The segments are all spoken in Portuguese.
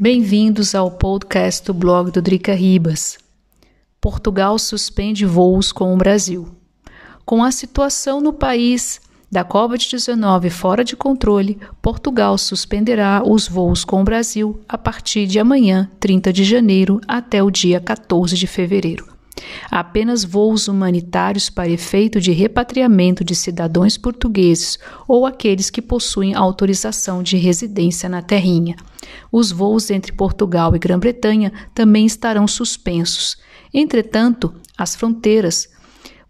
Bem-vindos ao podcast do blog do Drica Ribas. Portugal suspende voos com o Brasil. Com a situação no país da Covid-19 fora de controle, Portugal suspenderá os voos com o Brasil a partir de amanhã, 30 de janeiro, até o dia 14 de fevereiro. Apenas voos humanitários para efeito de repatriamento de cidadãos portugueses ou aqueles que possuem autorização de residência na terrinha. Os voos entre Portugal e Grã-Bretanha também estarão suspensos. Entretanto, as fronteiras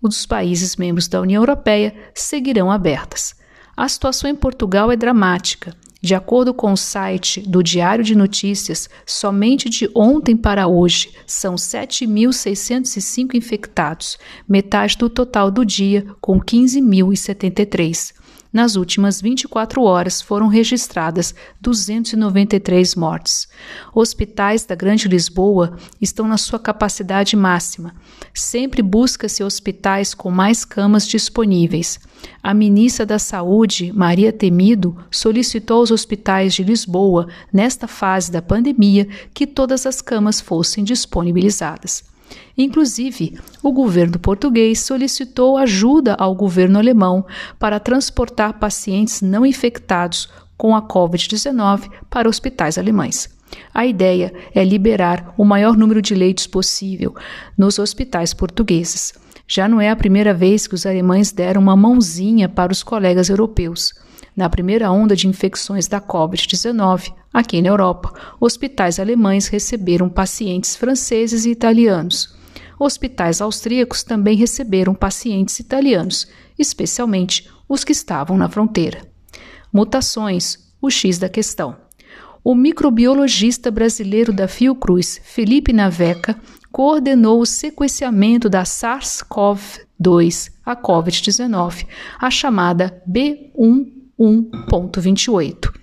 dos países membros da União Europeia seguirão abertas. A situação em Portugal é dramática. De acordo com o site do Diário de Notícias, somente de ontem para hoje são 7.605 infectados, metade do total do dia, com 15.073. Nas últimas 24 horas foram registradas 293 mortes. Hospitais da Grande Lisboa estão na sua capacidade máxima. Sempre busca-se hospitais com mais camas disponíveis. A ministra da Saúde, Maria Temido, solicitou aos hospitais de Lisboa, nesta fase da pandemia, que todas as camas fossem disponibilizadas. Inclusive, o governo português solicitou ajuda ao governo alemão para transportar pacientes não infectados com a Covid-19 para hospitais alemães. A ideia é liberar o maior número de leitos possível nos hospitais portugueses. Já não é a primeira vez que os alemães deram uma mãozinha para os colegas europeus. Na primeira onda de infecções da Covid-19, aqui na Europa, hospitais alemães receberam pacientes franceses e italianos. Hospitais austríacos também receberam pacientes italianos, especialmente os que estavam na fronteira. Mutações, o X da questão. O microbiologista brasileiro da Fiocruz, Felipe Naveca, coordenou o sequenciamento da SARS-CoV-2, a COVID-19, a chamada B1 1.28.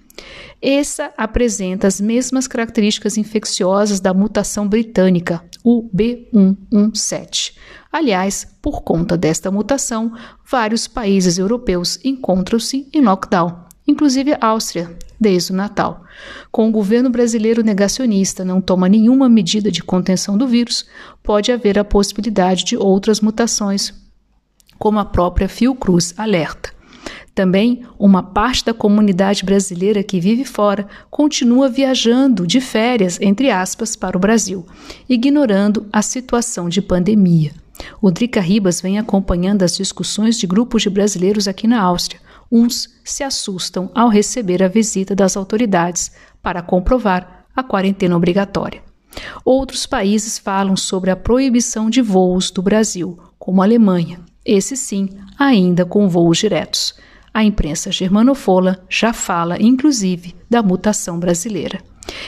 Essa apresenta as mesmas características infecciosas da mutação britânica, o B117. Aliás, por conta desta mutação, vários países europeus encontram-se em lockdown, inclusive a Áustria, desde o Natal. Com o governo brasileiro negacionista não toma nenhuma medida de contenção do vírus, pode haver a possibilidade de outras mutações, como a própria Fiocruz alerta. Também uma parte da comunidade brasileira que vive fora continua viajando de férias, entre aspas, para o Brasil, ignorando a situação de pandemia. O Drica Ribas vem acompanhando as discussões de grupos de brasileiros aqui na Áustria. Uns se assustam ao receber a visita das autoridades para comprovar a quarentena obrigatória. Outros países falam sobre a proibição de voos do Brasil, como a Alemanha, esse sim, ainda com voos diretos. A imprensa germanofola já fala, inclusive, da mutação brasileira.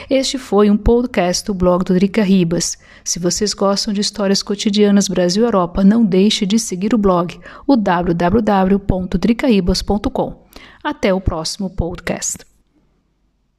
Este foi um podcast do blog do Drica Ribas. Se vocês gostam de histórias cotidianas Brasil Europa, não deixe de seguir o blog, o www.dricaribas.com. Até o próximo podcast.